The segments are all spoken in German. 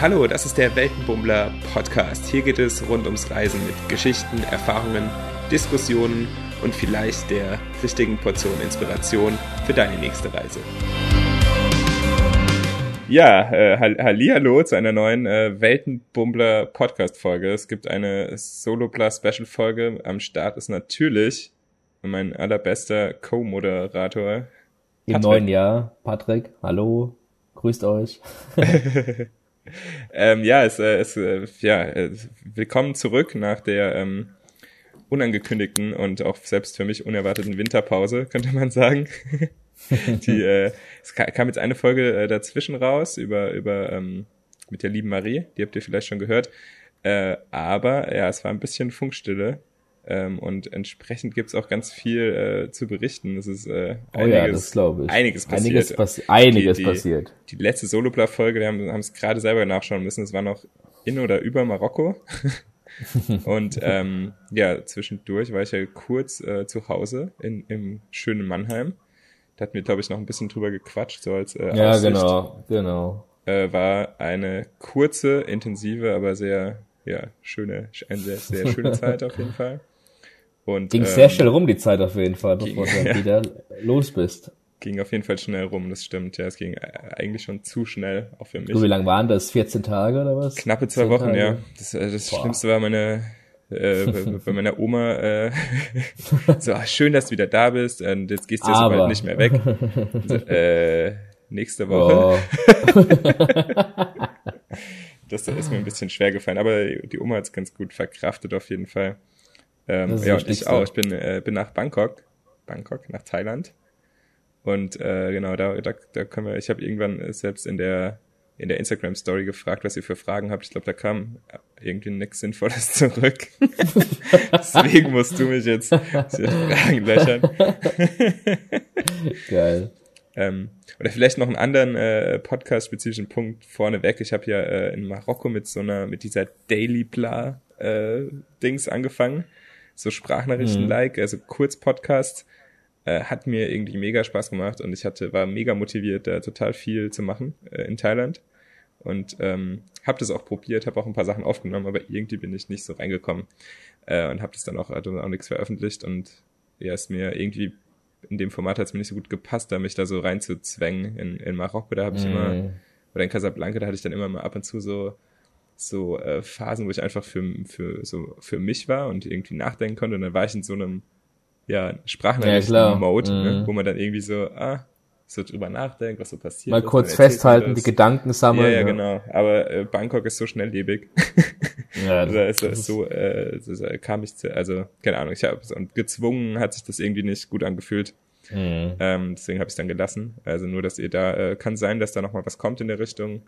Hallo, das ist der Weltenbummler Podcast. Hier geht es rund ums Reisen mit Geschichten, Erfahrungen, Diskussionen und vielleicht der richtigen Portion Inspiration für deine nächste Reise. Ja, äh, Hallihallo zu einer neuen äh, Weltenbummler Podcast Folge. Es gibt eine Solo Plus Special Folge. Am Start ist natürlich mein allerbester Co-Moderator. Im neuen Jahr, Patrick. Hallo, grüßt euch. ähm, ja, es, äh, es, äh, ja, äh, willkommen zurück nach der ähm, unangekündigten und auch selbst für mich unerwarteten Winterpause, könnte man sagen. Die, äh, es kam jetzt eine Folge äh, dazwischen raus über, über ähm, mit der lieben Marie, die habt ihr vielleicht schon gehört. Äh, aber ja, es war ein bisschen Funkstille. Ähm, und entsprechend gibt's auch ganz viel äh, zu berichten. Es ist äh, oh einiges, ja, das ich. einiges passiert. Einiges, passi einiges die, die, passiert. Die letzte Solopla-Folge, wir haben es gerade selber nachschauen müssen, es war noch in oder über Marokko. und ähm, ja, zwischendurch war ich ja kurz äh, zu Hause in, im schönen Mannheim. Da hatten wir, glaube ich, noch ein bisschen drüber gequatscht, so als äh, Ja, Aussicht. genau, genau. Äh, war eine kurze, intensive, aber sehr, ja, schöne, eine sehr, sehr schöne Zeit auf jeden Fall. Und, ging ähm, sehr schnell rum die Zeit auf jeden Fall, bevor ging, du ja. wieder los bist. Ging auf jeden Fall schnell rum, das stimmt. Ja, es ging äh, eigentlich schon zu schnell, auch für mich. Du, wie lang waren das? 14 Tage oder was? Knappe zwei Wochen, Tage? ja. Das, äh, das Schlimmste war meine äh, bei meiner Oma äh, so ach, schön, dass du wieder da bist und jetzt gehst du jetzt bald nicht mehr weg. So, äh, nächste Woche. Oh. das ist mir ein bisschen schwer gefallen, aber die Oma hat es ganz gut verkraftet auf jeden Fall. Ähm, ja, ich auch. Ich bin, äh, bin nach Bangkok, Bangkok, nach Thailand. Und äh, genau, da, da, da können wir, ich habe irgendwann selbst in der in der Instagram Story gefragt, was ihr für Fragen habt. Ich glaube, da kam irgendwie nichts Sinnvolles zurück. Deswegen musst du mich jetzt Fragen löchern. Geil. Ähm, oder vielleicht noch einen anderen äh, Podcast-spezifischen Punkt vorneweg. Ich habe ja äh, in Marokko mit so einer, mit dieser Daily Bla äh, Dings angefangen so Sprachnachrichten-like, mhm. also Kurzpodcasts, äh, hat mir irgendwie mega Spaß gemacht und ich hatte, war mega motiviert, da total viel zu machen äh, in Thailand. Und ähm, habe das auch probiert, habe auch ein paar Sachen aufgenommen, aber irgendwie bin ich nicht so reingekommen äh, und habe das dann auch, also auch nichts veröffentlicht und ja, ist mir irgendwie in dem Format hat es mir nicht so gut gepasst, da mich da so reinzuzwängen. In, in Marokko, da habe ich mm. immer, oder in Casablanca, da hatte ich dann immer mal ab und zu so so äh, Phasen, wo ich einfach für, für, so für mich war und irgendwie nachdenken konnte. Und dann war ich in so einem ja, Sprachnachrichten-Mode, ja, ne, mhm. wo man dann irgendwie so, ah, so drüber nachdenkt, was so passiert. Mal kurz festhalten, die Gedanken sammeln. Ja, ja, ja. genau. Aber äh, Bangkok ist so schnelllebig. ja, also, es, ist so, äh, so, kam ich zu, also keine Ahnung, ich habe und gezwungen hat sich das irgendwie nicht gut angefühlt. Mhm. Ähm, deswegen habe ich dann gelassen. Also nur, dass ihr da, äh, kann sein, dass da noch mal was kommt in der Richtung.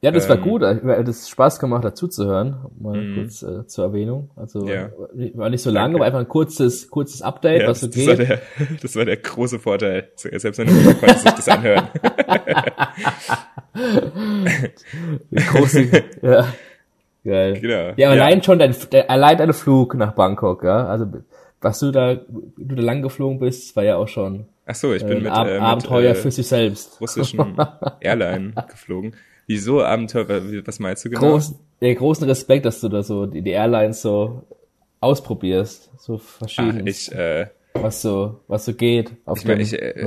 Ja, das war ähm, gut. Hat es Spaß gemacht, dazu zu hören. Mal mm. kurz äh, zur Erwähnung. Also ja. war nicht so lange, aber einfach ein kurzes, kurzes Update, ja, was so das geht. War der, das war der große Vorteil. Selbst wenn du konntest sich das anhören. große, ja. Geil. Genau. Ja, allein ja. schon dein, der, allein dein Flug nach Bangkok, ja. Also was du da, du da lang geflogen bist, war ja auch schon. Ach so, ich bin äh, mit, Ab äh, mit Abenteuer äh, für sich selbst. Russischen Airline geflogen. Wieso Abenteuer? Was meinst du genau? Groß, ja, großen Respekt, dass du da so die, die Airlines so ausprobierst, so verschieden. Ah, ich, äh, was so, was so geht. Auf ich, dem, ich, äh,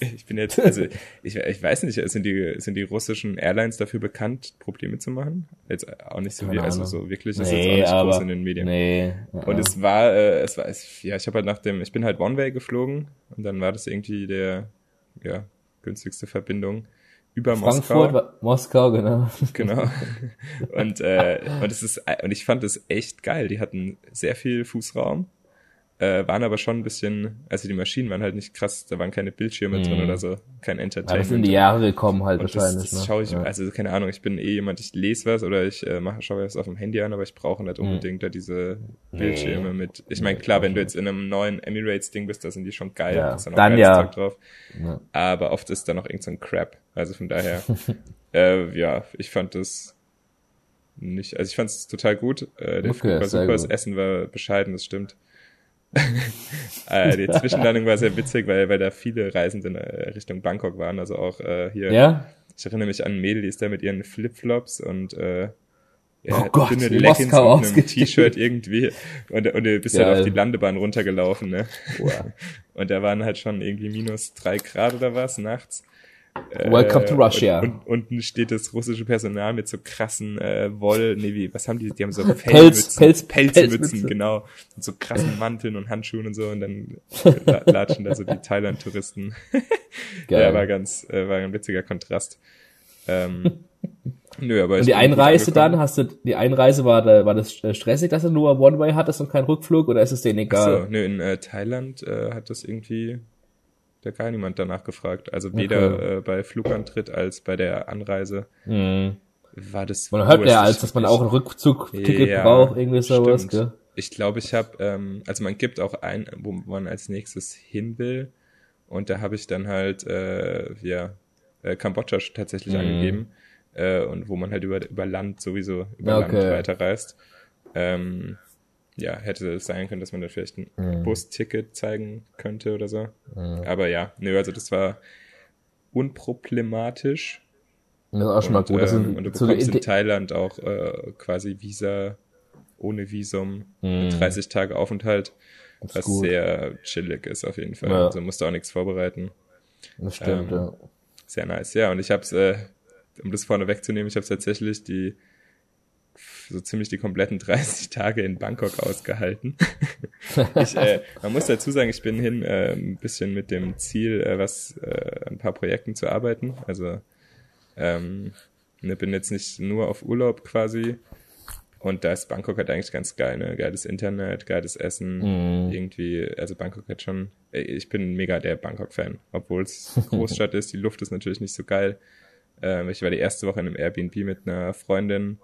ich bin jetzt, also ich, ich weiß nicht, sind die, sind die russischen Airlines dafür bekannt, Probleme zu machen? Jetzt auch nicht so wie, also so wirklich ist nee, jetzt auch nicht groß in den Medien. Nee, und es war, äh, es war, es, ja, ich habe halt nach dem, ich bin halt One-Way geflogen und dann war das irgendwie der, ja, günstigste Verbindung über Frankfurt, Moskau. Moskau, genau. Genau. Und, äh, und es ist, und ich fand es echt geil. Die hatten sehr viel Fußraum, äh, waren aber schon ein bisschen, also die Maschinen waren halt nicht krass, da waren keine Bildschirme mm. drin mhm. oder so, kein Entertainment. Aber sind die Jahre gekommen halt und wahrscheinlich. Das, das ne? schaue ich, ja. also keine Ahnung, ich bin eh jemand, ich lese was oder ich äh, mache, schaue was auf dem Handy an, aber ich brauche nicht mhm. unbedingt mm. da diese Bildschirme nee. mit. Ich meine, klar, wenn du jetzt in einem neuen Emirates-Ding bist, da sind die schon geil, ja. da ist dann, dann ja. drauf. Ja. Aber oft ist da noch irgendein so Crap. Also von daher, äh, ja, ich fand das nicht, also ich fand es total gut. Äh, der okay, Flug war super, gut. das Essen war bescheiden, das stimmt die Zwischenlandung war sehr witzig, weil, weil da viele Reisende in äh, Richtung Bangkok waren, also auch äh, hier ja? Ich erinnere mich an ein Mädel, die ist da mit ihren Flipflops und äh, ja, oh Gott, dünne Leggings und einem T-Shirt irgendwie und, und du bist halt auf die Landebahn runtergelaufen, ne? Wow. Und da waren halt schon irgendwie minus drei Grad oder was nachts. Welcome to Russia. Und, und, unten steht das russische Personal mit so krassen äh, Woll, nee, wie, was haben die? Die haben so Pelz, Pelz, Pelzmützen, Pelzmütze. genau, und so krassen Manteln und Handschuhen und so und dann latschen da so die Thailand-Touristen. ja, war ganz, äh, war ein witziger Kontrast. Ähm, nö, aber und die Einreise dann, hast du, die Einreise war, da, war das äh, stressig, dass du nur One-Way hattest und keinen Rückflug oder ist es denen egal? Ach so, nö, in äh, Thailand äh, hat das irgendwie da gar niemand danach gefragt. Also weder okay. äh, bei Flugantritt als bei der Anreise mhm. war das. Man hört ja, als dass man auch ein Rückzugticket ja, braucht, irgendwie sowas, stimmt. gell? Ich glaube, ich habe, ähm, also man gibt auch ein, wo man als nächstes hin will. Und da habe ich dann halt, äh, ja, äh, Kambodscha tatsächlich mhm. angegeben. Äh, und wo man halt über, über Land sowieso, über okay. Land weiterreist. Ähm, ja, hätte es sein können, dass man da vielleicht ein mhm. Busticket zeigen könnte oder so. Mhm. Aber ja, nö, also das war unproblematisch. Das ist auch schon und, mal gut. Ähm, und du bekommst in Thailand auch äh, quasi Visa ohne Visum mhm. mit 30 Tage Aufenthalt, was gut. sehr chillig ist auf jeden Fall. Ja. Also musst du auch nichts vorbereiten. Das stimmt, ähm, ja. Sehr nice. Ja, und ich hab's, äh, um das vorne wegzunehmen, ich habe tatsächlich die so ziemlich die kompletten 30 Tage in Bangkok ausgehalten. ich, äh, man muss dazu sagen, ich bin hin äh, ein bisschen mit dem Ziel, äh, was äh, ein paar Projekten zu arbeiten. Also ähm, ne, bin jetzt nicht nur auf Urlaub quasi. Und da ist Bangkok halt eigentlich ganz geil, ne? Geiles Internet, geiles Essen, mm. irgendwie, also Bangkok hat schon, ich bin mega der Bangkok-Fan, obwohl es Großstadt ist, die Luft ist natürlich nicht so geil. Ähm, ich war die erste Woche in einem Airbnb mit einer Freundin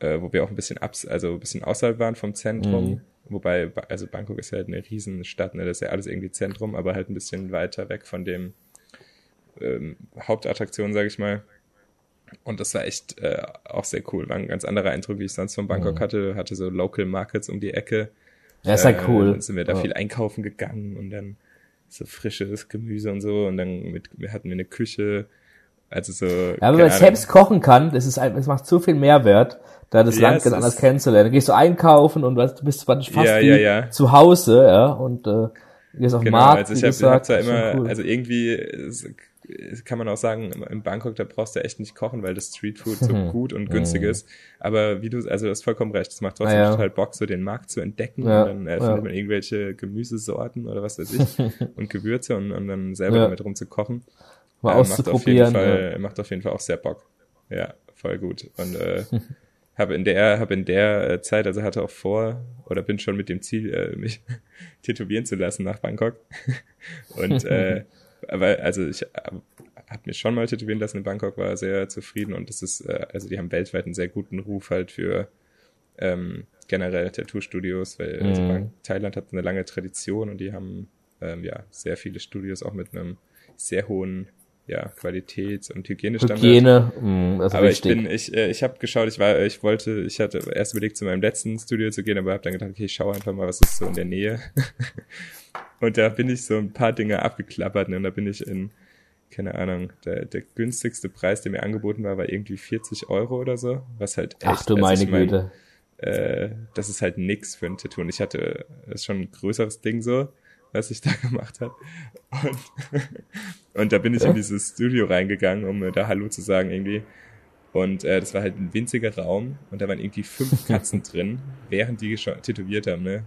äh, wo wir auch ein bisschen abs, also ein bisschen außerhalb waren vom Zentrum. Mhm. Wobei, also Bangkok ist ja halt eine Riesenstadt, ne? Das ist ja alles irgendwie Zentrum, aber halt ein bisschen weiter weg von dem ähm, Hauptattraktion, sage ich mal. Und das war echt äh, auch sehr cool. War ein ganz anderer Eindruck, wie ich sonst von Bangkok mhm. hatte. Hatte so Local Markets um die Ecke. Ja, ist halt cool. Dann sind wir da ja. viel einkaufen gegangen und dann so frisches Gemüse und so. Und dann mit, wir hatten wir eine Küche. Also so. Ja, aber wenn man selbst kochen kann, das ist, das macht so viel Mehrwert da das ja, Land ganz anders kennenzulernen. Da gehst du einkaufen und du bist fast ja, ja, ja. zu Hause, ja, und äh, gehst auf den genau, Markt. Also ich habe hab da immer, cool. also irgendwie kann man auch sagen, in Bangkok, da brauchst du echt nicht kochen, weil das Streetfood so gut und günstig mhm. ist. Aber wie du, also du hast vollkommen recht, es macht trotzdem ah, total Bock, so den Markt zu entdecken. Ja, und dann äh, findet man irgendwelche Gemüsesorten oder was weiß ich und Gewürze und, und dann selber damit rum zu kochen. Mal äh, auszuprobieren. Macht auf, jeden Fall, macht auf jeden Fall auch sehr Bock. Ja, voll gut. Und äh, habe in der habe in der äh, Zeit, also hatte auch vor oder bin schon mit dem Ziel, äh, mich tätowieren zu lassen nach Bangkok. und äh, aber also ich äh, habe mir schon mal tätowieren lassen in Bangkok, war sehr zufrieden und das ist, äh, also die haben weltweit einen sehr guten Ruf halt für ähm, generell Tattoo-Studios, weil also mhm. Thailand hat eine lange Tradition und die haben ähm, ja sehr viele Studios auch mit einem sehr hohen ja, Qualitäts- und Hygienestandard. Hygiene, mh, das ist aber wichtig. ich bin, ich, äh, ich habe geschaut, ich war, ich wollte, ich hatte erst überlegt, zu meinem letzten Studio zu gehen, aber habe dann gedacht, okay, ich schaue einfach mal, was ist so in der Nähe. und da bin ich so ein paar Dinge abgeklappert ne, und da bin ich in, keine Ahnung, der, der günstigste Preis, der mir angeboten war, war irgendwie 40 Euro oder so, was halt echt, Ach du meine ich mein, Güte. Äh, das ist halt nix für ein Tattoo und ich hatte, das ist schon ein größeres Ding so was ich da gemacht habe. Und, und da bin ich ja. in dieses Studio reingegangen, um da Hallo zu sagen irgendwie. Und äh, das war halt ein winziger Raum und da waren irgendwie fünf Katzen drin, während die schon tätowiert haben, ne?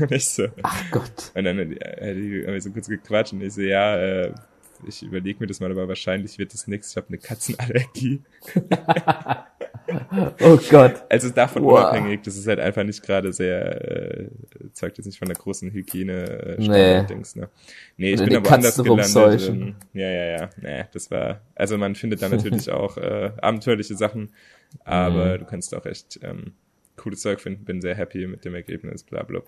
und ich so. Ach Gott. Und dann äh, die haben wir so kurz gequatscht und ich so, ja, äh, ich überlege mir das mal, aber wahrscheinlich wird das nichts. Ich habe eine Katzenallergie. Oh Gott. Also davon wow. unabhängig, das ist halt einfach nicht gerade sehr, äh, zeugt jetzt nicht von der großen Hygiene äh, nee. Dings, ne? Nee, ich Oder bin aber anders gelandet. Ähm, ja, ja, ja. Nee, das war, also man findet da natürlich auch äh, abenteuerliche Sachen, aber mhm. du kannst auch echt ähm, cooles Zeug finden, bin sehr happy mit dem Ergebnis, bla bla.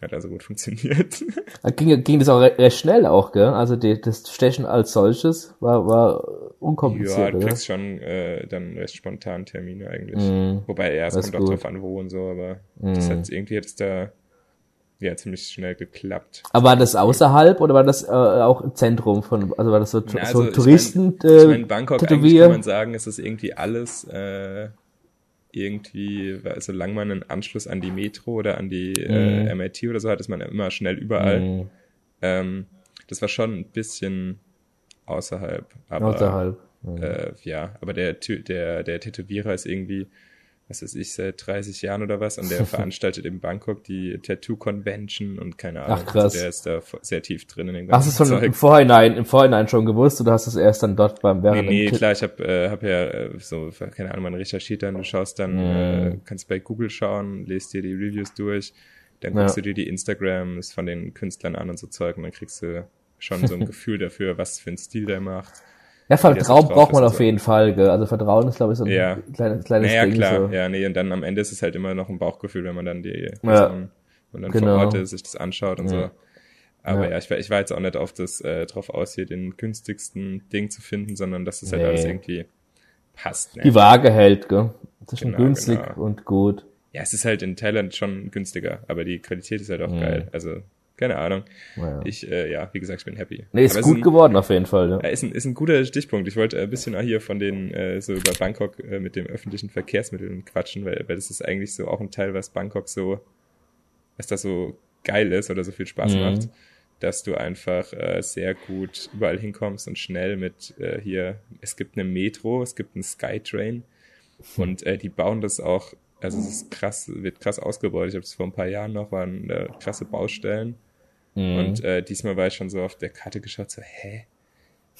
Hat also gut funktioniert. Ging, ging das auch recht schnell auch, gell? Also die, das Stechen als solches war, war unkompliziert. Ja, du kriegst schon äh, dann recht spontan Termine eigentlich. Mm, Wobei ja, es kommt auch drauf an, wo und so, aber mm. das hat irgendwie jetzt da ja ziemlich schnell geklappt. Aber war das außerhalb oder war das äh, auch im Zentrum von, also war das so, Na, also so Touristen? Ich mein, äh, ich mein Bangkok eigentlich kann man sagen, ist das irgendwie alles äh, irgendwie, solange man einen Anschluss an die Metro oder an die äh, mhm. äh, MIT oder so hat, ist man immer schnell überall. Mhm. Ähm, das war schon ein bisschen außerhalb. Aber, außerhalb. Mhm. Äh, ja, aber der, der, der Tätowierer ist irgendwie was weiß ich, seit 30 Jahren oder was und der veranstaltet in Bangkok die Tattoo Convention und keine Ahnung. Ach krass. Also der ist da sehr tief drin in den ganzen Hast du es schon im Vorhinein, im Vorhinein schon gewusst oder hast du es erst dann dort beim während Nee, nee klar, ich habe äh, hab ja äh, so, keine Ahnung, man recherchiert dann, du schaust dann, mm. äh, kannst bei Google schauen, lest dir die Reviews durch, dann guckst ja. du dir die Instagrams von den Künstlern an und so Zeug und dann kriegst du schon so ein Gefühl dafür, was für ein Stil der macht. Ja, Vertrauen braucht man auf jeden Fall, gell? Also Vertrauen ist, glaube ich, so ein ja. kleines, kleines naja, Ding. klar, so. ja, nee, und dann am Ende ist es halt immer noch ein Bauchgefühl, wenn man dann die Person und dann genau. vor Ort sich das anschaut und ja. so. Aber ja, ja ich, war, ich war jetzt auch nicht auf das äh, drauf aus, hier den günstigsten Ding zu finden, sondern dass es halt nee. alles irgendwie passt. Ne? Die Waage hält, gell? Zwischen genau, günstig genau. und gut. Ja, es ist halt in Thailand schon günstiger, aber die Qualität ist halt auch mhm. geil. Also keine Ahnung. Naja. Ich, äh, ja, wie gesagt, ich bin happy. Nee, ist Aber gut ist ein, geworden auf jeden Fall. Ja. Ist, ein, ist ein guter Stichpunkt. Ich wollte ein bisschen hier von den, äh, so über Bangkok äh, mit dem öffentlichen Verkehrsmitteln quatschen, weil, weil das ist eigentlich so auch ein Teil, was Bangkok so, was da so geil ist oder so viel Spaß mhm. macht, dass du einfach äh, sehr gut überall hinkommst und schnell mit äh, hier, es gibt eine Metro, es gibt einen Skytrain und äh, die bauen das auch also es ist krass, wird krass ausgebaut. Ich habe es vor ein paar Jahren noch, waren äh, krasse Baustellen. Mhm. Und äh, diesmal war ich schon so auf der Karte geschaut, so, hä?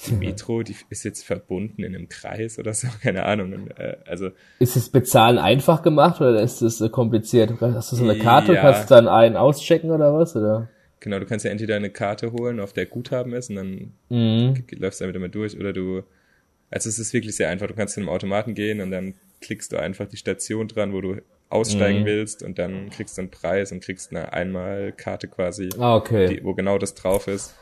Die Metro, die ist jetzt verbunden in einem Kreis oder so, keine Ahnung. Und, äh, also ist das Bezahlen einfach gemacht oder ist das äh, kompliziert? Hast du so eine Karte, ja. kannst du dann einen auschecken oder was? Oder? Genau, du kannst ja entweder eine Karte holen, auf der Guthaben ist und dann mhm. läufst du damit immer durch oder du, also es ist wirklich sehr einfach. Du kannst zu einem Automaten gehen und dann klickst du einfach die Station dran, wo du aussteigen mhm. willst und dann kriegst du einen Preis und kriegst eine Einmalkarte quasi, ah, okay. die, wo genau das drauf ist.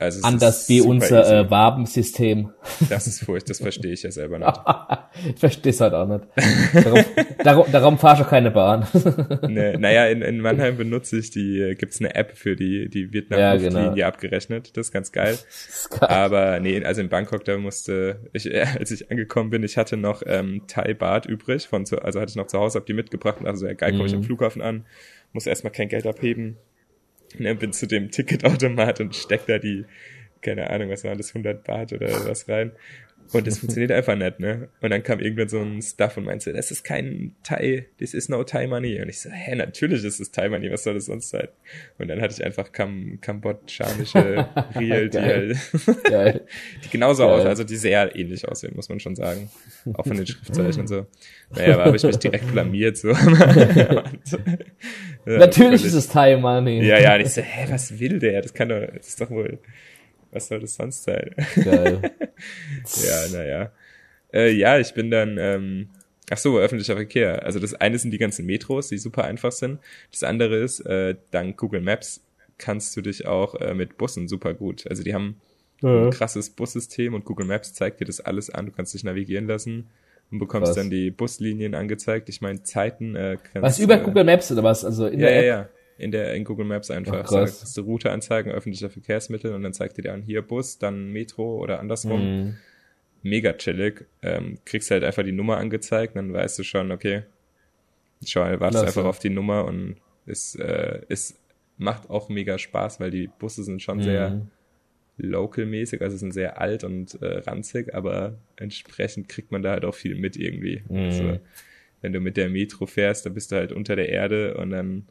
Also Anders wie unser äh, Wabensystem. Das ist furcht, das verstehe ich ja selber nicht. ich verstehe es halt auch nicht. Darum, darum, darum fahre ich auch keine Bahn. ne, naja, in, in Mannheim benutze ich die, äh, gibt's eine App für die, die Vietnam-Luftlinie ja, genau. abgerechnet. Das ist ganz geil. Ist geil. Aber nee, also in Bangkok, da musste ich, äh, als ich angekommen bin, ich hatte noch ähm, Thai Baht übrig, von zu, also hatte ich noch zu Hause, hab die mitgebracht und also ja geil, komme ich am mhm. Flughafen an, muss erstmal kein Geld abheben Ne, bin zu dem Ticketautomat und steck da die, keine Ahnung, was waren das, 100 Baht oder was rein. Und das funktioniert einfach nicht, ne? Und dann kam irgendwann so ein Stuff und meinte, das ist kein Thai, this is no Thai money. Und ich so, hä, natürlich ist es Thai money, was soll das sonst sein? Und dann hatte ich einfach kam, kambodschanische Riel, die, halt, die genauso aus, also die sehr ähnlich aussehen, muss man schon sagen. Auch von den Schriftzeichen und so. Naja, aber habe ich mich direkt blamiert, so. ja, natürlich ist es Thai money. Ja, ja, und ich so, hä, was will der? Das kann doch, das ist doch wohl, was soll das sonst sein? Geil. ja, naja. Äh, ja, ich bin dann, ähm, ach so, öffentlicher Verkehr. Also das eine sind die ganzen Metros, die super einfach sind. Das andere ist, äh, dank Google Maps kannst du dich auch äh, mit Bussen super gut. Also die haben ja. ein krasses Bussystem und Google Maps zeigt dir das alles an. Du kannst dich navigieren lassen und bekommst was? dann die Buslinien angezeigt. Ich meine, Zeiten äh, kannst Was über äh, Google Maps oder was? Also in ja, der App? ja, ja in der in Google Maps einfach. Ach, sagst du Route anzeigen, öffentlicher Verkehrsmittel und dann zeigt dir dann hier Bus, dann Metro oder andersrum. Mhm. Mega chillig. Ähm, kriegst halt einfach die Nummer angezeigt, dann weißt du schon, okay, schau, wartest einfach auf die Nummer und es, äh, es macht auch mega Spaß, weil die Busse sind schon mhm. sehr local-mäßig, also sind sehr alt und äh, ranzig, aber entsprechend kriegt man da halt auch viel mit irgendwie. Mhm. Also, wenn du mit der Metro fährst, dann bist du halt unter der Erde und dann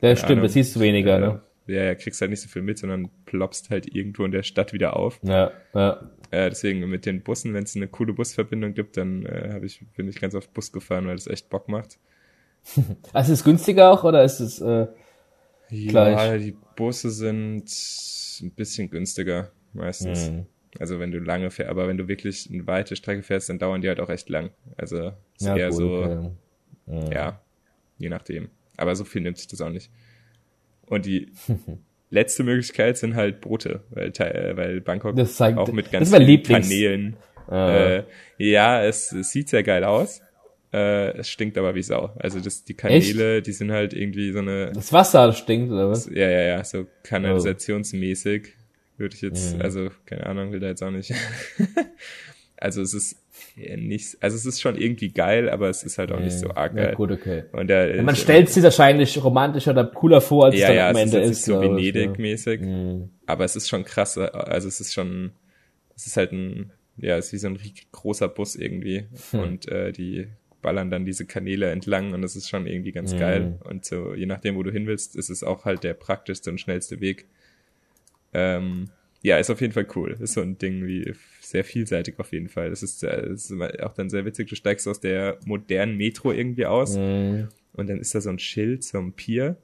das stimmt, Ahnung, das siehst du weniger, ne? Ja, ja, kriegst halt nicht so viel mit, sondern ploppst halt irgendwo in der Stadt wieder auf. Ja, ja. Äh, deswegen mit den Bussen, wenn es eine coole Busverbindung gibt, dann äh, hab ich, bin ich ganz oft Bus gefahren, weil das echt Bock macht. also ist es günstiger auch oder ist es äh, gleich? Ja, die Busse sind ein bisschen günstiger meistens. Mhm. Also wenn du lange fährst, aber wenn du wirklich eine weite Strecke fährst, dann dauern die halt auch echt lang. Also ist ja, eher cool, so, mhm. ja, je nachdem. Aber so viel nimmt sich das auch nicht. Und die letzte Möglichkeit sind halt Boote, weil, weil Bangkok zeigt, auch mit ganz vielen Kanälen. Ah. Äh, ja, es, es sieht sehr geil aus. Äh, es stinkt aber wie Sau. Also das, die Kanäle, Echt? die sind halt irgendwie so eine. Das Wasser stinkt, oder was? Ja, ja, ja, so kanalisationsmäßig. Würde ich jetzt, mhm. also, keine Ahnung, will da jetzt auch nicht. also es ist nicht, also es ist schon irgendwie geil, aber es ist halt auch nicht so arg geil. Ja, gut, okay. Und der, ja, man stellt sich wahrscheinlich romantischer oder cooler vor, als ja, es dann ja, am Ende ist. Ja, es ist so Venedig-mäßig. Mhm. Aber es ist schon krass, also es ist schon, es ist halt ein, ja, es ist wie so ein großer Bus irgendwie. Hm. Und äh, die ballern dann diese Kanäle entlang und das ist schon irgendwie ganz mhm. geil. Und so, je nachdem, wo du hin willst, ist es auch halt der praktischste und schnellste Weg. Ähm, ja, ist auf jeden Fall cool. Ist so ein Ding wie sehr vielseitig auf jeden Fall. Das ist, äh, das ist auch dann sehr witzig. Du steigst aus der modernen Metro irgendwie aus mhm. und dann ist da so ein Schild zum Pier,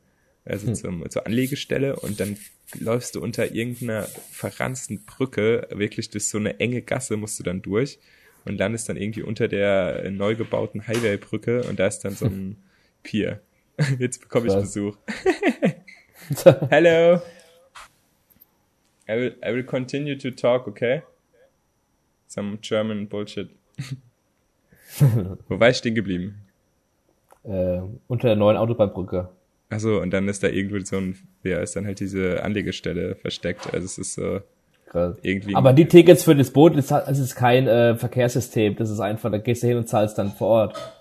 also hm. zum, zur Anlegestelle und dann läufst du unter irgendeiner verranzten Brücke wirklich durch so eine enge Gasse musst du dann durch und landest dann irgendwie unter der neu gebauten Highway-Brücke und da ist dann so ein Pier. Jetzt bekomme ich Besuch. Hello. I will, I will continue to talk, okay? Some German Bullshit. Wo war ich stehen geblieben? Äh, unter der neuen Autobahnbrücke. Achso, und dann ist da irgendwo so ein, ja, ist dann halt diese Anlegestelle versteckt. Also es ist so Krass. irgendwie. Aber die Tickets für das Boot, das, ist kein äh, Verkehrssystem. Das ist einfach, da gehst du hin und zahlst dann vor Ort.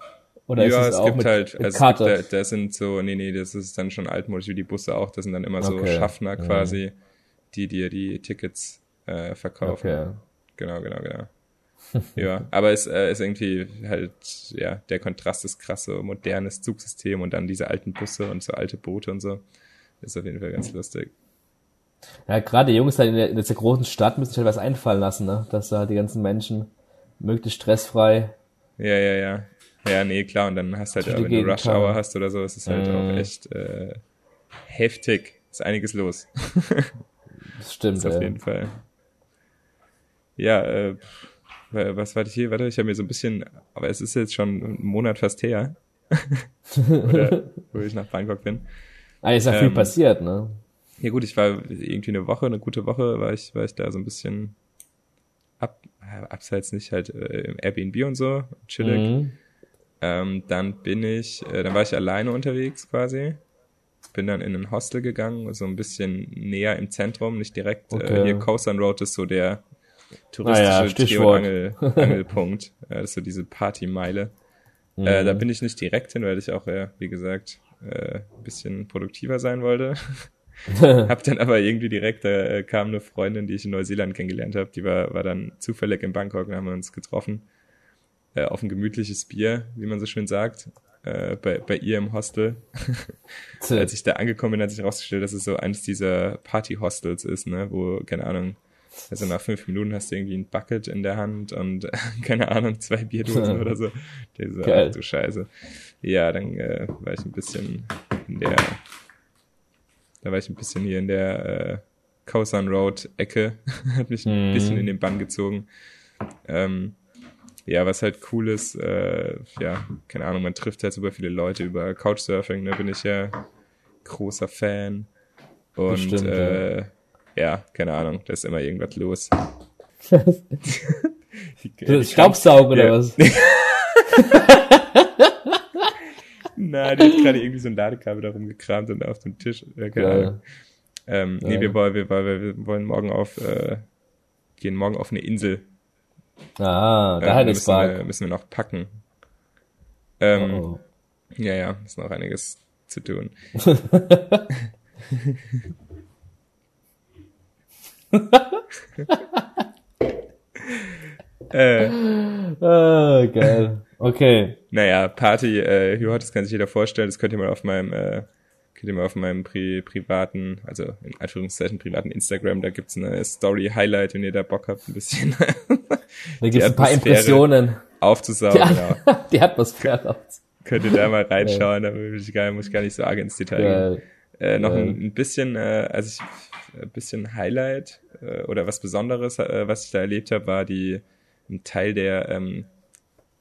Oder ja, es, es gibt mit, halt, mit also Karte? es gibt, da, da sind so, nee, nee, das ist dann schon altmodisch wie die Busse auch. Das sind dann immer so okay. Schaffner quasi, ja. die dir die Tickets äh, verkaufen. Okay. Genau, genau, genau ja, aber es äh, ist irgendwie halt, ja, der Kontrast ist krass, so modernes Zugsystem und dann diese alten Busse und so alte Boote und so. Ist auf jeden Fall ganz lustig. Ja, gerade Jungs halt in, der, in dieser großen Stadt müssen sich halt was einfallen lassen, ne? Dass da halt die ganzen Menschen möglichst stressfrei. Ja, ja, ja. Ja, nee, klar. Und dann hast halt, wenn du Rush Hour hast oder so, ist es halt mm. auch echt äh, heftig. Ist einiges los. das stimmt. ist auf jeden Fall. Ja, äh, was war ich hier? Warte, ich habe mir so ein bisschen, aber es ist jetzt schon einen Monat fast her, Oder, wo ich nach Bangkok bin. Ah, ist ja ähm, viel passiert, ne? Ja gut, ich war irgendwie eine Woche, eine gute Woche, war ich, war ich da so ein bisschen ab, äh, abseits nicht halt äh, im Airbnb und so, chillig. Mhm. Ähm, dann bin ich, äh, dann war ich alleine unterwegs quasi. Bin dann in ein Hostel gegangen, so ein bisschen näher im Zentrum, nicht direkt. Äh, okay. Äh, hier Coast Road ist so der touristische ah ja, Angel, Angelpunkt. das ist so diese Partymeile. Mhm. Äh, da bin ich nicht direkt hin, weil ich auch, ja, wie gesagt, äh, ein bisschen produktiver sein wollte. hab dann aber irgendwie direkt, da äh, kam eine Freundin, die ich in Neuseeland kennengelernt habe, die war, war dann zufällig in Bangkok und haben wir uns getroffen. Äh, auf ein gemütliches Bier, wie man so schön sagt, äh, bei, bei ihr im Hostel. Als ich da angekommen bin, hat sich herausgestellt, dass es so eines dieser Party-Hostels ist, ne, wo, keine Ahnung, also nach fünf Minuten hast du irgendwie ein Bucket in der Hand und keine Ahnung, zwei Bierdosen oder so. Der so, ach du Scheiße. Ja, dann äh, war ich ein bisschen in der, da war ich ein bisschen hier in der äh, Kausan Road Ecke, hat mich ein mhm. bisschen in den Bann gezogen. Ähm, ja, was halt cool ist, äh, ja, keine Ahnung, man trifft halt super viele Leute über Couchsurfing, da bin ich ja großer Fan. Und Bestimmt, äh, ja ja, keine Ahnung, da ist immer irgendwas los. Staubsaugen oder was? Nein, die hat gerade irgendwie so ein Ladekabel da rumgekramt und auf dem Tisch. Äh, keine ja. Ahnung. Ähm, ja. Nee, wir wollen, wir, wollen, wir wollen morgen auf, äh, gehen morgen auf eine Insel. Ah, da ähm, hat es wir, müssen wir noch packen. Ähm, oh. Ja, ja, ist noch einiges zu tun. äh, oh, geil. Okay. Naja, Party, äh, hier das kann sich jeder vorstellen, das könnt ihr mal auf meinem, äh, könnt ihr mal auf meinem pri privaten, also in Anführungszeichen privaten Instagram, da gibt's eine Story-Highlight, wenn ihr da Bock habt, ein bisschen. da gibt's ein paar Impressionen. Aufzusaugen, die, genau. Die Atmosphäre. Könnt ihr da mal reinschauen, da muss ich gar, muss ich gar nicht so arg ins Detail gehen. Äh, noch ein, ein bisschen, äh, also ich ein bisschen Highlight äh, oder was Besonderes, äh, was ich da erlebt habe, war die ein Teil der ähm,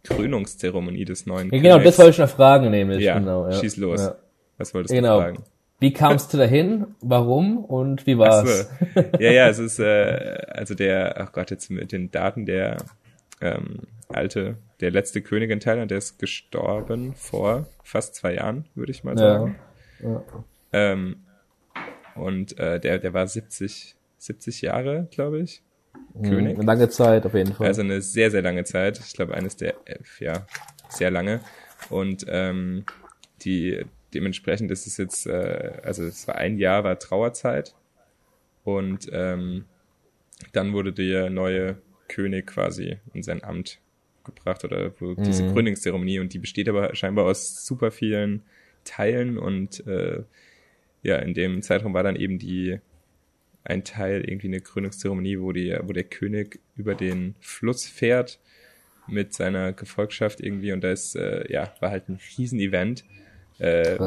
Krönungszeremonie des neuen. Ja, genau, das wollte ich noch fragen, nämlich. Ja, genau, ja. schieß los. Ja. Was wolltest genau. du fragen? Wie kamst du dahin? Warum und wie war's? So. Ja, ja, es ist äh, also der, ach Gott, jetzt mit den Daten der ähm, alte der letzte König in Thailand, der ist gestorben vor fast zwei Jahren, würde ich mal sagen. Ja. ja. Ähm, und äh, der, der war 70, 70 Jahre, glaube ich. Mhm, König. Eine lange Zeit, auf jeden Fall. Also eine sehr, sehr lange Zeit. Ich glaube, eines der, ja, sehr lange. Und ähm, die dementsprechend ist es jetzt, äh, also es war ein Jahr, war Trauerzeit. Und ähm, dann wurde der neue König quasi in sein Amt gebracht oder mhm. diese Gründungszeremonie und die besteht aber scheinbar aus super vielen Teilen und äh, ja, in dem Zeitraum war dann eben die ein Teil, irgendwie eine Gründungszeremonie, wo die, wo der König über den Fluss fährt mit seiner Gefolgschaft irgendwie und da ist, äh, ja, war halt ein Riesenevent. Äh,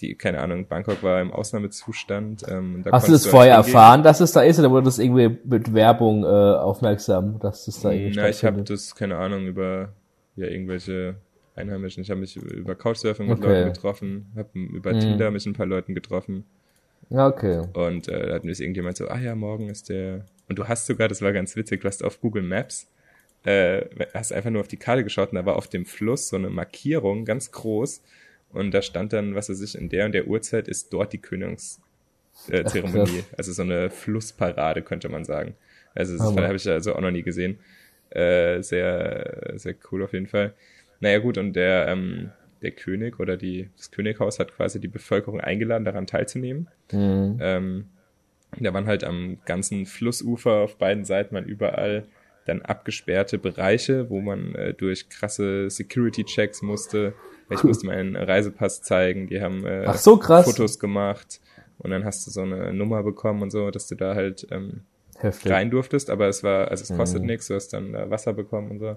die, keine Ahnung, Bangkok war im Ausnahmezustand. Ähm, da Hast du das vorher erfahren, dass es da ist, oder wurde das irgendwie mit Werbung äh, aufmerksam, dass es da irgendwie Na, ich habe das, keine Ahnung, über ja irgendwelche Einheimischen. Ich habe mich über Couchsurfing mit Leuten getroffen, habe über mhm. Tinder mich ein paar Leuten getroffen. Okay. Und äh, da hat mir irgendjemand so, ah ja, morgen ist der. Und du hast sogar, das war ganz witzig, du hast auf Google Maps, äh, hast einfach nur auf die Karte geschaut und da war auf dem Fluss so eine Markierung, ganz groß. Und da stand dann, was weiß ich, in der und der Uhrzeit ist dort die Königszeremonie. Äh, also so eine Flussparade, könnte man sagen. Also das habe ich also auch noch nie gesehen. Äh, sehr, sehr cool auf jeden Fall. Naja gut, und der, ähm, der König oder die, das Könighaus hat quasi die Bevölkerung eingeladen, daran teilzunehmen. Mhm. Ähm, da waren halt am ganzen Flussufer auf beiden Seiten waren überall dann abgesperrte Bereiche, wo man äh, durch krasse Security-Checks musste. Ich musste meinen Reisepass zeigen, die haben äh, so. Fotos gemacht und dann hast du so eine Nummer bekommen und so, dass du da halt ähm, rein durftest, aber es war, also es kostet mhm. nichts, du hast dann äh, Wasser bekommen und so.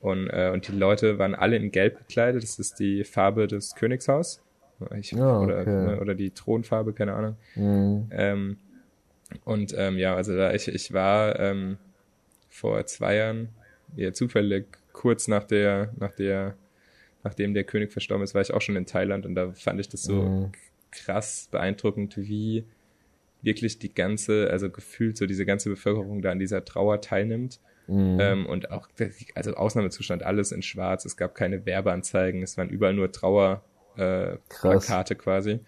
Und, äh, und die Leute waren alle in Gelb gekleidet. Das ist die Farbe des Königshaus. Ich, oh, okay. oder, oder die Thronfarbe, keine Ahnung. Mhm. Ähm, und ähm, ja, also da ich, ich war ähm, vor zwei Jahren, ja, zufällig kurz nach der, nach der, nachdem der König verstorben ist, war ich auch schon in Thailand und da fand ich das so mhm. krass beeindruckend, wie wirklich die ganze, also gefühlt so diese ganze Bevölkerung da an dieser Trauer teilnimmt Mhm. Ähm, und auch, also Ausnahmezustand, alles in schwarz. Es gab keine Werbeanzeigen, es waren überall nur Trauerplakate äh, quasi.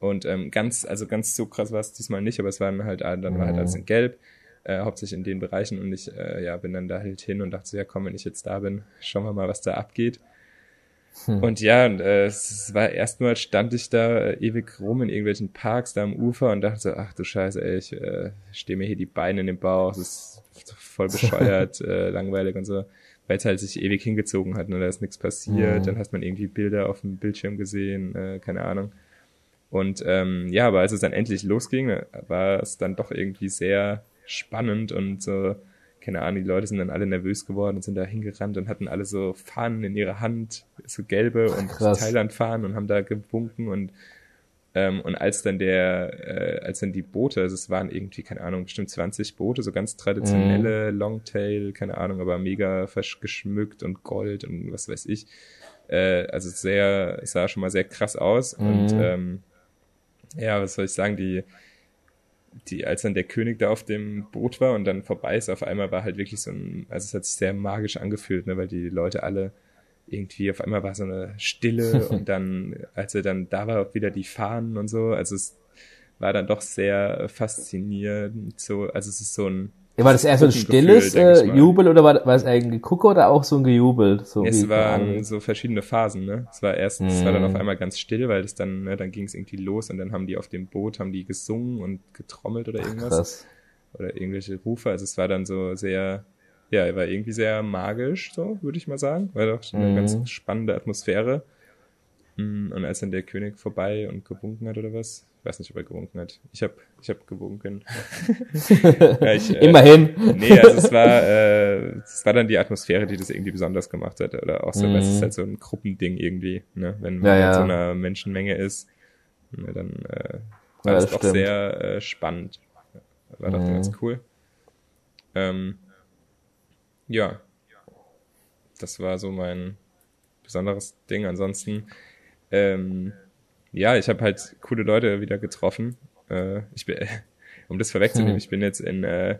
Und ähm, ganz, also ganz so krass war es diesmal nicht, aber es waren halt, dann mhm. war halt alles in Gelb, äh, hauptsächlich in den Bereichen. Und ich äh, ja, bin dann da halt hin und dachte so, ja komm, wenn ich jetzt da bin, schauen wir mal, was da abgeht. Hm. Und ja, und, äh, es war erstmal stand ich da äh, ewig rum in irgendwelchen Parks da am Ufer und dachte so, ach du Scheiße, ey, ich äh, stehe mir hier die Beine in den Bauch, das ist voll bescheuert, äh, langweilig und so, weil es halt sich ewig hingezogen hat, ne, da ist nichts passiert, mhm. dann hat man irgendwie Bilder auf dem Bildschirm gesehen, äh, keine Ahnung. Und ähm, ja, aber als es dann endlich losging, war es dann doch irgendwie sehr spannend und so, keine Ahnung, die Leute sind dann alle nervös geworden und sind da hingerannt und hatten alle so Fahnen in ihrer Hand, so gelbe und Thailand-Fahnen und haben da gewunken und ähm, und als dann der, äh, als dann die Boote, also es waren irgendwie, keine Ahnung, bestimmt 20 Boote, so ganz traditionelle mhm. Longtail, keine Ahnung, aber mega geschmückt und Gold und was weiß ich. Äh, also sehr, es sah schon mal sehr krass aus. Mhm. Und ähm, ja, was soll ich sagen, die, die, als dann der König da auf dem Boot war und dann vorbei ist, auf einmal war halt wirklich so ein, also es hat sich sehr magisch angefühlt, ne, weil die Leute alle irgendwie auf einmal war so eine Stille und dann, als er dann da war, auch wieder die Fahnen und so. Also es war dann doch sehr faszinierend. So, also es ist so ein ja, war das eher so ein stilles äh, Jubel oder war, war es ein Gegucke oder auch so ein Gejubel? So es waren so verschiedene Phasen, ne? Es war erst, es war dann auf mhm. einmal ganz still, weil es dann, ne, dann ging es irgendwie los und dann haben die auf dem Boot, haben die gesungen und getrommelt oder irgendwas. Krass. Oder irgendwelche Rufe. Also es war dann so sehr, ja, er war irgendwie sehr magisch, so würde ich mal sagen. War doch eine mhm. ganz spannende Atmosphäre. Mm, und als dann der König vorbei und gewunken hat oder was, ich weiß nicht, ob er gewunken hat. Ich habe ich hab gewunken. ja, ich, äh, Immerhin. Nee, also es war, äh, es war dann die Atmosphäre, die das irgendwie besonders gemacht hat. Oder auch so, mhm. weil es ist halt so ein Gruppending irgendwie, ne? Wenn man ja, ja. in so einer Menschenmenge ist, ne, dann äh, war ja, das, das doch sehr äh, spannend. War doch mhm. ganz cool. Ähm, ja, das war so mein besonderes Ding. Ansonsten, ähm, ja, ich habe halt coole Leute wieder getroffen. Äh, ich bin, um das vorwegzunehmen, hm. ich bin jetzt in, äh,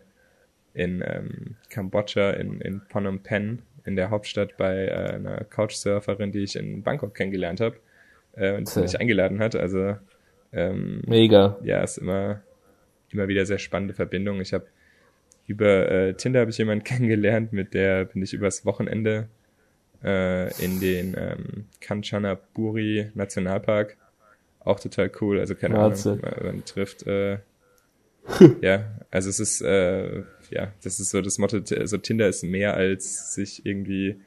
in ähm, Kambodscha, in, in Phnom Penh in der Hauptstadt bei äh, einer Couchsurferin, die ich in Bangkok kennengelernt habe äh, und die mich eingeladen hat. Also ähm, mega. Ja, ist immer immer wieder sehr spannende Verbindung. Ich habe über äh, Tinder habe ich jemanden kennengelernt, mit der bin ich übers Wochenende äh, in den ähm, Kanchanaburi Nationalpark. Auch total cool. Also keine Ahnung, man, man trifft äh, ja, also es ist äh, ja, das ist so das Motto, also Tinder ist mehr als sich irgendwie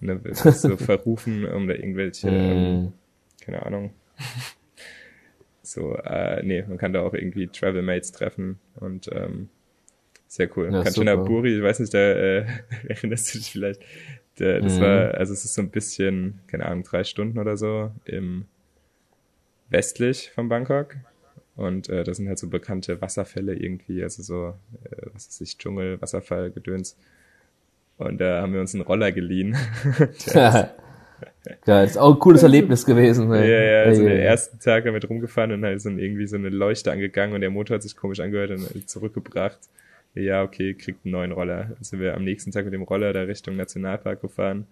ne, so verrufen, um da irgendwelche, ähm, keine Ahnung, so, äh, nee, man kann da auch irgendwie Travelmates treffen und ähm, sehr cool. Ja, Kanchanaburi, ich weiß nicht, da äh, erinnerst du dich vielleicht, der, das mhm. war, also es ist so ein bisschen, keine Ahnung, drei Stunden oder so im westlich von Bangkok. Und äh, das sind halt so bekannte Wasserfälle irgendwie, also so, äh, was ist ich, Dschungel, Wasserfall, Gedöns. Und da haben wir uns einen Roller geliehen. Geil, ist auch ein cooles Erlebnis gewesen. Ja, ja, also den ersten Tag damit rumgefahren und halt so irgendwie so eine Leuchte angegangen und der Motor hat sich komisch angehört und zurückgebracht. Ja, okay, kriegt einen neuen Roller. Dann sind wir am nächsten Tag mit dem Roller da Richtung Nationalpark gefahren.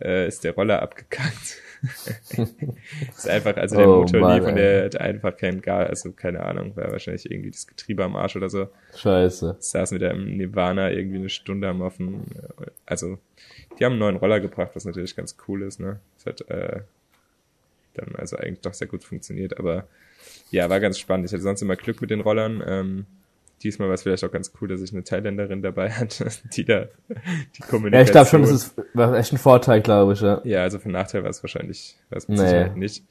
Äh, ist der Roller abgekackt. ist einfach, also der oh, Motor lief und der hat einfach kein Gas, also keine Ahnung, war wahrscheinlich irgendwie das Getriebe am Arsch oder so. Scheiße. Saßen wir da im Nirvana irgendwie eine Stunde am offen, also die haben einen neuen Roller gebracht, was natürlich ganz cool ist, ne? Das hat äh, dann also eigentlich doch sehr gut funktioniert, aber ja, war ganz spannend. Ich hatte sonst immer Glück mit den Rollern. Ähm, diesmal war es vielleicht auch ganz cool, dass ich eine Thailänderin dabei hatte, die da die Kommunikation. Ja, ich glaube schon, das ist war echt ein Vorteil, glaube ich. Ja, ja also für Nachteil war es wahrscheinlich war es mit nee. Sicherheit nicht.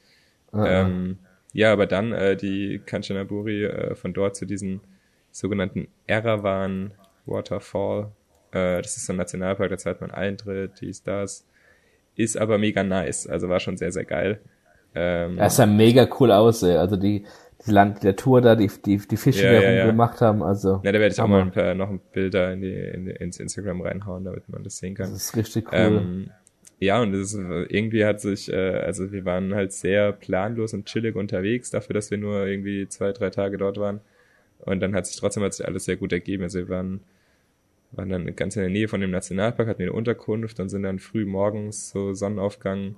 Ah, ah. ähm, ja, aber dann äh, die Kanchanaburi äh, von dort zu diesen sogenannten Erawan Waterfall. Äh, das ist so ein Nationalpark, da zahlt man Eintritt, dies, das. Ist aber mega nice, also war schon sehr, sehr geil. Ähm, ja, sah mega cool aus, ey. Also die, die Land der Tour da, die, die, die Fische, ja, die ja, ja. gemacht haben. Also, ja, da werde ich auch mal ein paar, noch ein Bilder in die, in, ins Instagram reinhauen, damit man das sehen kann. Das ist richtig cool. Ähm, ja, und das ist, irgendwie hat sich, äh, also wir waren halt sehr planlos und chillig unterwegs, dafür, dass wir nur irgendwie zwei, drei Tage dort waren. Und dann hat sich trotzdem hat sich alles sehr gut ergeben. Also wir waren, waren dann ganz in der Nähe von dem Nationalpark, hatten eine Unterkunft und sind dann früh morgens so Sonnenaufgang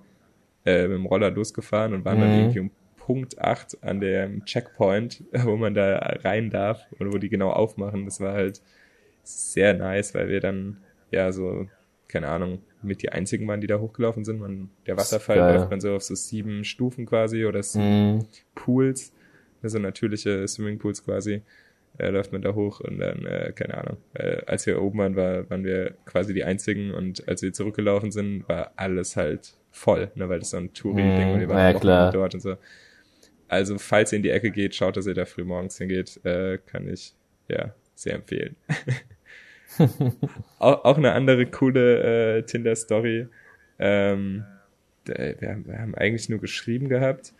äh, mit dem Roller losgefahren und waren mhm. dann irgendwie um Punkt 8 an dem Checkpoint, wo man da rein darf und wo die genau aufmachen. Das war halt sehr nice, weil wir dann, ja, so, keine Ahnung, mit die einzigen waren, die da hochgelaufen sind. Man, der Wasserfall läuft man so auf so sieben Stufen quasi oder sieben mm. Pools, also natürliche Swimmingpools quasi, äh, läuft man da hoch und dann, äh, keine Ahnung, äh, als wir oben waren, war, waren wir quasi die einzigen und als wir zurückgelaufen sind, war alles halt voll, ne, weil das so ein Touri-Ding mm, und wir waren ja, klar. dort und so. Also, falls ihr in die Ecke geht, schaut, dass ihr da früh morgens hingeht, äh, kann ich ja sehr empfehlen. auch, auch eine andere coole äh, Tinder-Story. Ähm, wir, wir, haben eigentlich nur geschrieben gehabt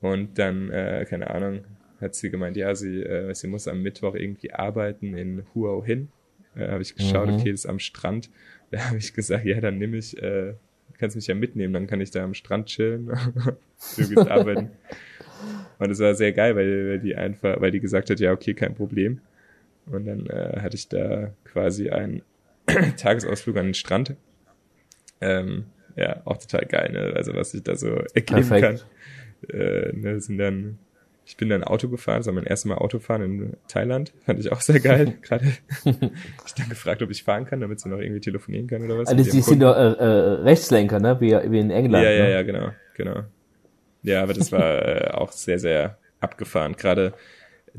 und dann, äh, keine Ahnung, hat sie gemeint, ja, sie, äh, sie muss am Mittwoch irgendwie arbeiten in Huao Hin. Äh, habe ich geschaut, mhm. okay, das ist am Strand. Da habe ich gesagt, ja, dann nehme ich, äh, kannst mich ja mitnehmen, dann kann ich da am Strand chillen. du gehst arbeiten. Und es war sehr geil, weil, weil die einfach, weil die gesagt hat, ja, okay, kein Problem. Und dann äh, hatte ich da quasi einen Tagesausflug an den Strand. Ähm, ja, auch total geil, ne? Also was ich da so ergeben Perfekt. kann. Äh, ne, sind dann, ich bin dann Auto gefahren, das war mein erstes Mal Autofahren in Thailand. Fand ich auch sehr geil. Gerade ich dann gefragt, ob ich fahren kann, damit sie noch irgendwie telefonieren kann oder was. Also die sind doch äh, äh, Rechtslenker, ne? Wie, wie in England. Ja, ja, ne? ja, genau, genau. Ja, aber das war äh, auch sehr, sehr abgefahren. Gerade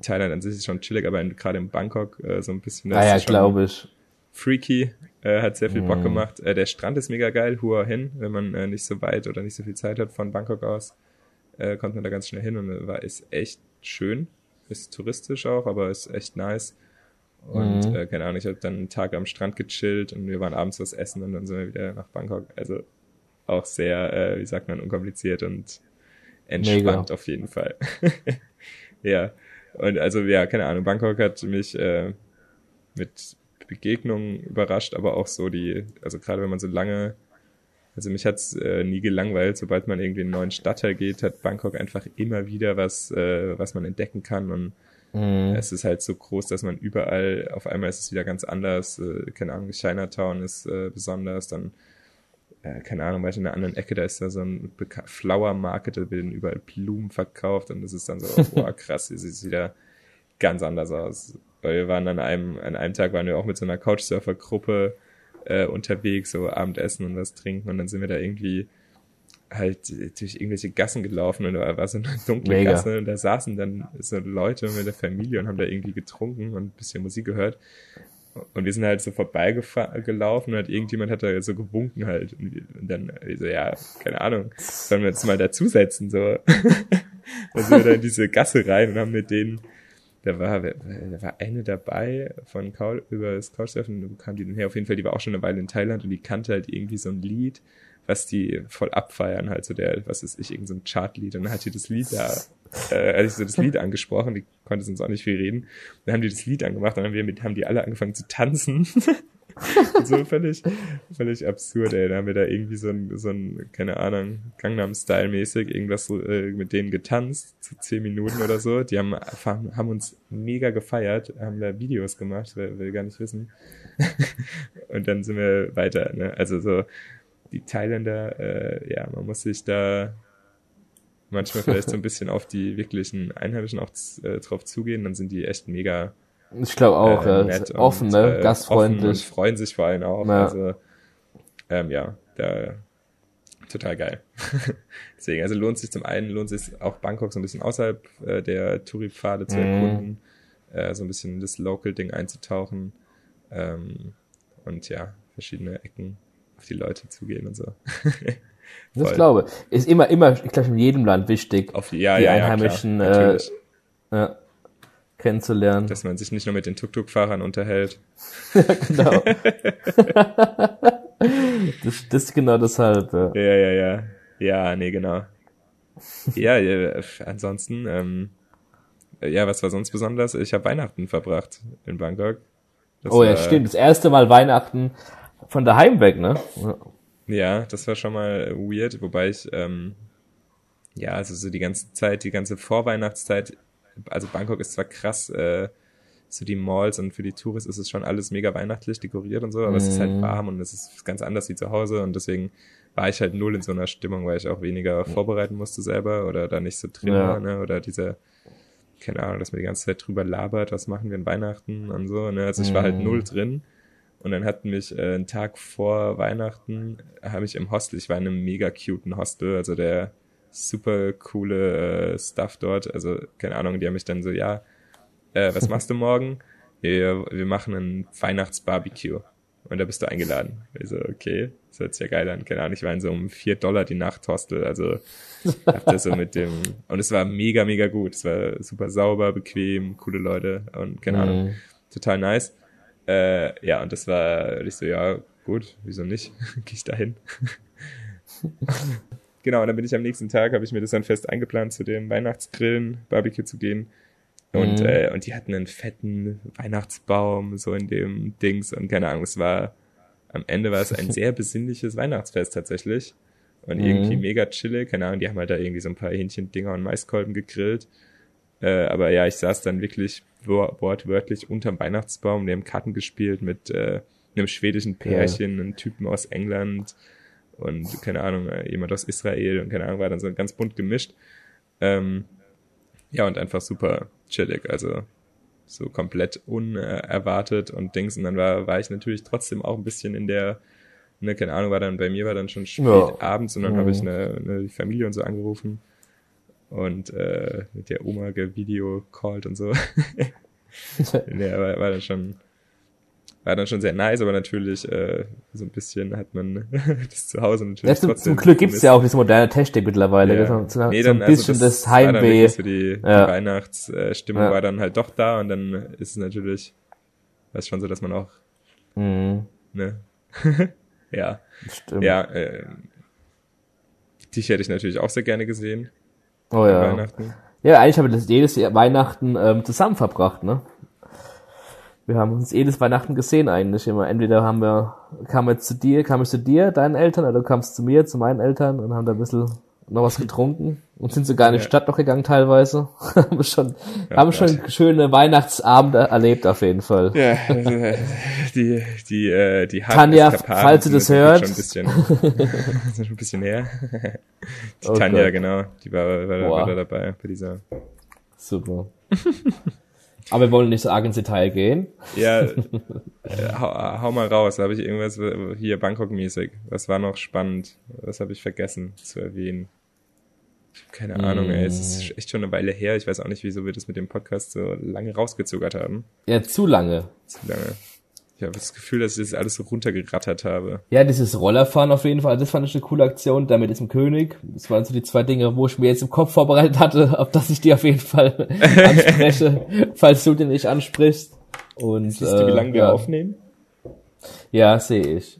Thailand an sich ist schon chillig, aber gerade in Bangkok äh, so ein bisschen. Ah ja, glaube ich. Freaky, äh, hat sehr viel Bock mm. gemacht. Äh, der Strand ist mega geil, Hua Hin, wenn man äh, nicht so weit oder nicht so viel Zeit hat von Bangkok aus, äh, kommt man da ganz schnell hin und äh, war ist echt schön. Ist touristisch auch, aber ist echt nice. Und mm. äh, keine Ahnung, ich habe dann einen Tag am Strand gechillt und wir waren abends was essen und dann sind wir wieder nach Bangkok. Also auch sehr, äh, wie sagt man, unkompliziert und entspannt Mega. auf jeden Fall. ja. Und also, ja, keine Ahnung, Bangkok hat mich äh, mit Begegnungen überrascht, aber auch so die, also gerade wenn man so lange, also mich hat's äh, nie gelangweilt, sobald man irgendwie in einen neuen Stadtteil geht, hat Bangkok einfach immer wieder was, äh, was man entdecken kann und Mhm. Es ist halt so groß, dass man überall, auf einmal ist es wieder ganz anders. Äh, keine Ahnung, Chinatown ist äh, besonders, dann, äh, keine Ahnung, weil in einer anderen Ecke, da ist da so ein Flower Market, da werden überall Blumen verkauft und das ist dann so, boah, krass, es sieht wieder ganz anders aus. Weil wir waren an einem, an einem Tag waren wir auch mit so einer Couchsurfer-Gruppe äh, unterwegs, so Abendessen und was trinken und dann sind wir da irgendwie halt durch irgendwelche Gassen gelaufen und da war so eine dunkle Mega. Gasse und da saßen dann so Leute mit der Familie und haben da irgendwie getrunken und ein bisschen Musik gehört. Und wir sind halt so vorbeigelaufen und hat irgendjemand hat da so gewunken halt. Und dann so, ja, keine Ahnung, sollen wir uns mal dazusetzen, so. dann sind wir da in diese Gasse rein und haben mit denen, da war, da war eine dabei von Kaul, über das Couchsurfen, kam die denn her? Auf jeden Fall, die war auch schon eine Weile in Thailand und die kannte halt irgendwie so ein Lied was die voll abfeiern, halt so der, was ist ich, irgendein so Chartlied. Und dann hat die das Lied da, äh, hatte ich so das Lied angesprochen, die konnte sonst auch nicht viel reden. dann haben die das Lied angemacht und dann haben, wir mit, haben die alle angefangen zu tanzen. so völlig, völlig absurd, ey. Da haben wir da irgendwie so ein, so ein keine Ahnung, Gangnam-Style-mäßig irgendwas äh, mit denen getanzt, zu zehn Minuten oder so. Die haben, haben uns mega gefeiert, haben da Videos gemacht, will, will gar nicht wissen. und dann sind wir weiter, ne? Also so, die Thailänder, äh, ja, man muss sich da manchmal vielleicht so ein bisschen auf die wirklichen Einheimischen auch äh, drauf zugehen, dann sind die echt mega. Ich glaube auch, äh, ja, offen, und, ne? Äh, gastfreundlich. und freuen sich vor allem auch. Ja. Also, ähm, ja, da total geil. Deswegen, also lohnt sich zum einen, lohnt sich auch Bangkok so ein bisschen außerhalb äh, der Touri-Pfade zu mhm. erkunden, mm. äh, so ein bisschen das Local-Ding einzutauchen ähm, und ja, verschiedene Ecken auf die Leute zugehen und so. das glaube ist immer, immer, ich glaube in jedem Land wichtig, auf, ja, die ja, Einheimischen ja, äh, ja, kennenzulernen. Dass man sich nicht nur mit den Tuk-Tuk-Fahrern unterhält. ja, genau. das, das ist genau deshalb. Ja, ja, ja. Ja, ja nee, genau. ja, ja, ansonsten, ähm, ja, was war sonst besonders? Ich habe Weihnachten verbracht in Bangkok. Das oh ja, stimmt. Das erste Mal Weihnachten von daheim weg, ne? Ja, das war schon mal weird, wobei ich, ähm, ja, also so die ganze Zeit, die ganze Vorweihnachtszeit, also Bangkok ist zwar krass, äh, so die Malls und für die Touristen ist es schon alles mega weihnachtlich dekoriert und so, aber mm. es ist halt mhm. warm und es ist ganz anders wie zu Hause und deswegen war ich halt null in so einer Stimmung, weil ich auch weniger vorbereiten musste selber oder da nicht so drin ja. war, ne, oder dieser, keine Ahnung, dass man die ganze Zeit drüber labert, was machen wir in Weihnachten und so, ne, also ich war halt mhm. null drin und dann hatten mich äh, einen Tag vor Weihnachten, habe ich im Hostel, ich war in einem mega cuten Hostel, also der super coole äh, Stuff dort. Also, keine Ahnung, die haben mich dann so, ja, äh, was machst du morgen? Wir, wir machen ein Weihnachtsbarbecue. Und da bist du eingeladen. Also, okay, das hört sich ja geil an. Keine Ahnung, ich war in so um vier Dollar die Nacht Hostel. Also, hab das so mit dem, und es war mega, mega gut. Es war super sauber, bequem, coole Leute und keine Ahnung, mhm. total nice. Äh, ja, und das war, ich so, ja, gut, wieso nicht? Gehe ich da hin. genau, und dann bin ich am nächsten Tag, habe ich mir das dann fest eingeplant, zu dem Weihnachtsgrillen, Barbecue zu gehen. Und, mhm. äh, und die hatten einen fetten Weihnachtsbaum, so in dem Dings und keine Ahnung, es war, am Ende war es ein sehr besinnliches Weihnachtsfest tatsächlich. Und mhm. irgendwie mega chillig, keine Ahnung, die haben halt da irgendwie so ein paar Hähnchendinger und Maiskolben gegrillt. Äh, aber ja, ich saß dann wirklich wortwörtlich unterm Weihnachtsbaum. Wir haben Karten gespielt mit äh, einem schwedischen Pärchen, ja. einem Typen aus England und keine Ahnung, äh, jemand aus Israel und keine Ahnung, war dann so ganz bunt gemischt. Ähm, ja, und einfach super chillig, also so komplett unerwartet und Dings. Und dann war, war ich natürlich trotzdem auch ein bisschen in der, ne, keine Ahnung, war dann bei mir war dann schon spät ja. abends und dann mhm. habe ich eine, eine Familie und so angerufen und äh, mit der Oma Video called und so. ja, war, war dann schon war dann schon sehr nice, aber natürlich äh, so ein bisschen hat man das zu Hause natürlich ja, trotzdem. Zum Glück gibt's ja auch diese moderne Technik mittlerweile. Ja. So, nee, dann, so ein also bisschen also das, das Heimweh. So die, ja. die Weihnachtsstimmung ja. war dann halt doch da und dann ist es natürlich, weiß schon so, dass man auch mhm. ne ja Stimmt. ja äh, dich hätte ich natürlich auch sehr gerne gesehen. Oh ja. Weihnachten. Ja, eigentlich haben wir das jedes Jahr Weihnachten ähm, zusammen verbracht, ne? Wir haben uns jedes Weihnachten gesehen eigentlich immer. Entweder haben wir, kam wir zu dir, kam ich zu dir, deinen Eltern, oder du kamst zu mir, zu meinen Eltern und haben da ein bisschen noch was getrunken und sind sogar in die ja. Stadt noch gegangen teilweise. haben schon, ja, haben schon schöne Weihnachtsabende erlebt auf jeden Fall. Ja, also, die, die, äh, die Tanja, falls du das hört. Schon ein bisschen, schon ein bisschen näher. Die oh Tanja, Gott. genau, die war, war, war da dabei bei dieser. Super. Aber wir wollen nicht so arg ins Detail gehen. Ja, äh, hau, hau, mal raus. Da habe ich irgendwas hier Bangkok-mäßig. Was war noch spannend? Was habe ich vergessen zu erwähnen? Keine mm. Ahnung, ey. Es ist echt schon eine Weile her. Ich weiß auch nicht, wieso wir das mit dem Podcast so lange rausgezögert haben. Ja, zu lange. Zu lange. Ich habe das Gefühl, dass ich das alles so runtergerattert habe. Ja, dieses Rollerfahren auf jeden Fall, das fand ich eine coole Aktion. Damit ist im König. Das waren so die zwei Dinge, wo ich mir jetzt im Kopf vorbereitet hatte, auf dass ich die auf jeden Fall anspreche, falls du den nicht ansprichst. Und, Siehst du, wie lange äh, wir ja. aufnehmen? Ja, sehe ich.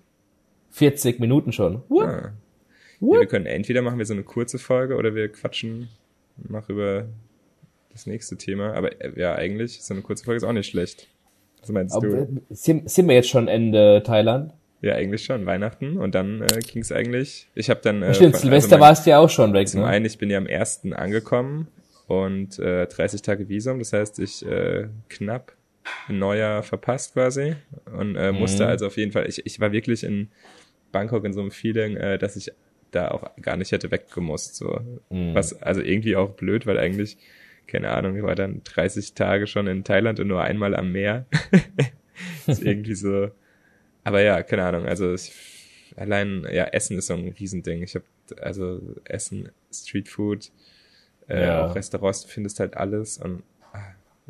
40 Minuten schon. Ah. Ja, wir können entweder machen wir so eine kurze Folge oder wir quatschen noch über das nächste Thema. Aber äh, ja, eigentlich, so eine kurze Folge ist auch nicht schlecht. Was meinst Aber, du? Sind, sind wir jetzt schon Ende Thailand? Ja, eigentlich schon, Weihnachten. Und dann äh, ging es eigentlich. Ich habe dann. Äh, Stimmt, Silvester also warst du ja auch schon weg. Zum ne? einen, ich bin ja am ersten angekommen und äh, 30 Tage Visum. Das heißt, ich äh, knapp ein Neujahr verpasst quasi. Und äh, musste mhm. also auf jeden Fall. Ich, ich war wirklich in Bangkok in so einem Feeling, äh, dass ich da auch gar nicht hätte weggemusst. So. Mhm. Was also irgendwie auch blöd, weil eigentlich keine Ahnung, ich war dann 30 Tage schon in Thailand und nur einmal am Meer. ist irgendwie so. Aber ja, keine Ahnung, also ich, allein, ja, Essen ist so ein Riesending. Ich habe also Essen, Streetfood, äh, ja. auch Restaurants, du findest halt alles und ah,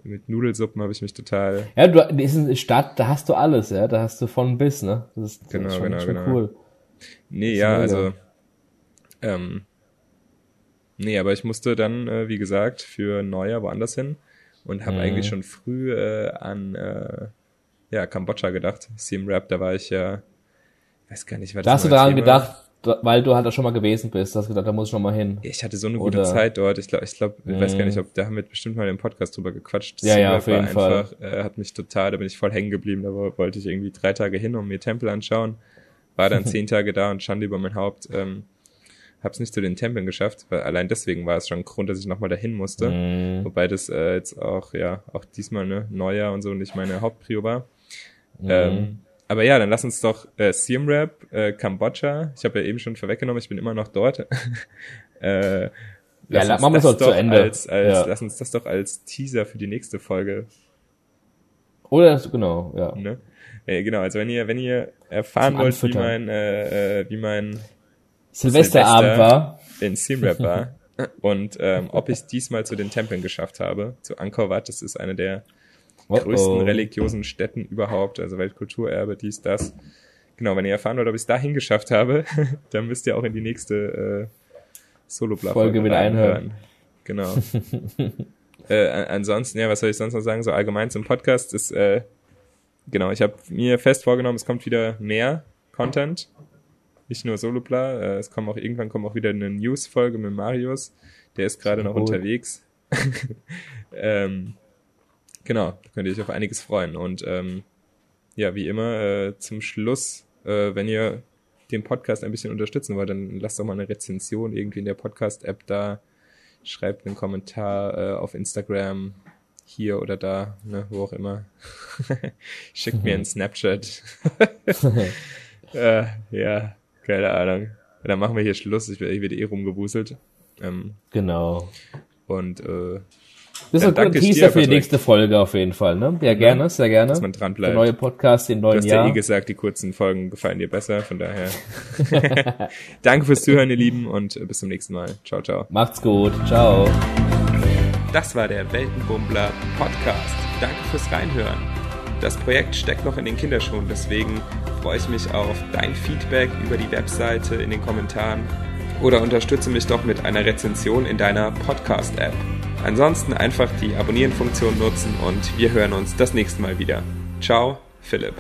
mit Nudelsuppen habe ich mich total. Ja, du, ist eine Stadt, da hast du alles, ja, da hast du von bis, ne? Das ist, genau, schon, genau, schon genau. cool. Nee, ja, also, ähm, Nee, aber ich musste dann, äh, wie gesagt, für Neujahr woanders hin und habe mhm. eigentlich schon früh äh, an äh, ja, Kambodscha gedacht. Siem Rap, da war ich ja, weiß gar nicht, was Da hast du daran gedacht, weil du halt da schon mal gewesen bist, hast gedacht, da muss ich noch mal hin. Ich hatte so eine gute Oder? Zeit dort. Ich glaube, ich glaube, ich weiß gar nicht, mhm. ob da haben wir bestimmt mal im Podcast drüber gequatscht. Ja, ja, auf jeden einfach, Fall. Äh, hat mich total, da bin ich voll hängen geblieben. Da wollte ich irgendwie drei Tage hin und mir Tempel anschauen. War dann zehn Tage da und Schande über mein Haupt. Ähm, habe es nicht zu den Tempeln geschafft, weil allein deswegen war es schon ein Grund, dass ich nochmal dahin musste. Mm. Wobei das äh, jetzt auch, ja, auch diesmal ne, Neujahr und so nicht meine Hauptprio war. Mm. Ähm, aber ja, dann lass uns doch äh, Siem Reap, äh, Kambodscha. Ich habe ja eben schon vorweggenommen, ich bin immer noch dort. äh, lass ja, machen wir es zu Ende. Als, als, ja. Lass uns das doch als Teaser für die nächste Folge. Oder genau, ja. Ne? Äh, genau, also wenn ihr, wenn ihr erfahren Zum wollt, wie mein, äh, äh, wie mein Silvesterabend war. In Reap war. Und ähm, ob ich diesmal zu den Tempeln geschafft habe, zu Angkor Wat, das ist eine der oh größten oh. religiösen Städten überhaupt, also Weltkulturerbe, dies, das. Genau, wenn ihr erfahren wollt, ob ich es dahin geschafft habe, dann müsst ihr auch in die nächste äh, solo Folge wieder einhören. Genau. äh, ansonsten, ja, was soll ich sonst noch sagen? So allgemein zum Podcast ist, äh, genau, ich habe mir fest vorgenommen, es kommt wieder mehr Content nicht nur Solopla, äh, es kommen auch irgendwann kommt auch wieder eine News-Folge mit Marius. Der ist gerade noch unterwegs. ähm, genau, da könnt ihr euch auf einiges freuen. Und ähm, ja, wie immer, äh, zum Schluss, äh, wenn ihr den Podcast ein bisschen unterstützen wollt, dann lasst doch mal eine Rezension irgendwie in der Podcast-App da. Schreibt einen Kommentar äh, auf Instagram, hier oder da, ne, wo auch immer. Schickt mir einen Snapchat. äh, ja, keine Ahnung. Dann machen wir hier Schluss. Ich werde, ich werde eh rumgewuselt. Ähm, genau. Und äh, das ist ein Teaser für die nächste Folge auf jeden Fall, ne? Ja, gerne, sehr gerne. Dass man dran bleibt. Der neue Podcast im neuen Jahr. Du hast ja eh gesagt, die kurzen Folgen gefallen dir besser, von daher. Danke fürs Zuhören, ihr Lieben, und bis zum nächsten Mal. Ciao, ciao. Macht's gut. Ciao. Das war der Weltenbummler Podcast. Danke fürs Reinhören. Das Projekt steckt noch in den Kinderschuhen, deswegen freue ich mich auf dein Feedback über die Webseite in den Kommentaren oder unterstütze mich doch mit einer Rezension in deiner Podcast-App. Ansonsten einfach die Abonnieren-Funktion nutzen und wir hören uns das nächste Mal wieder. Ciao, Philipp.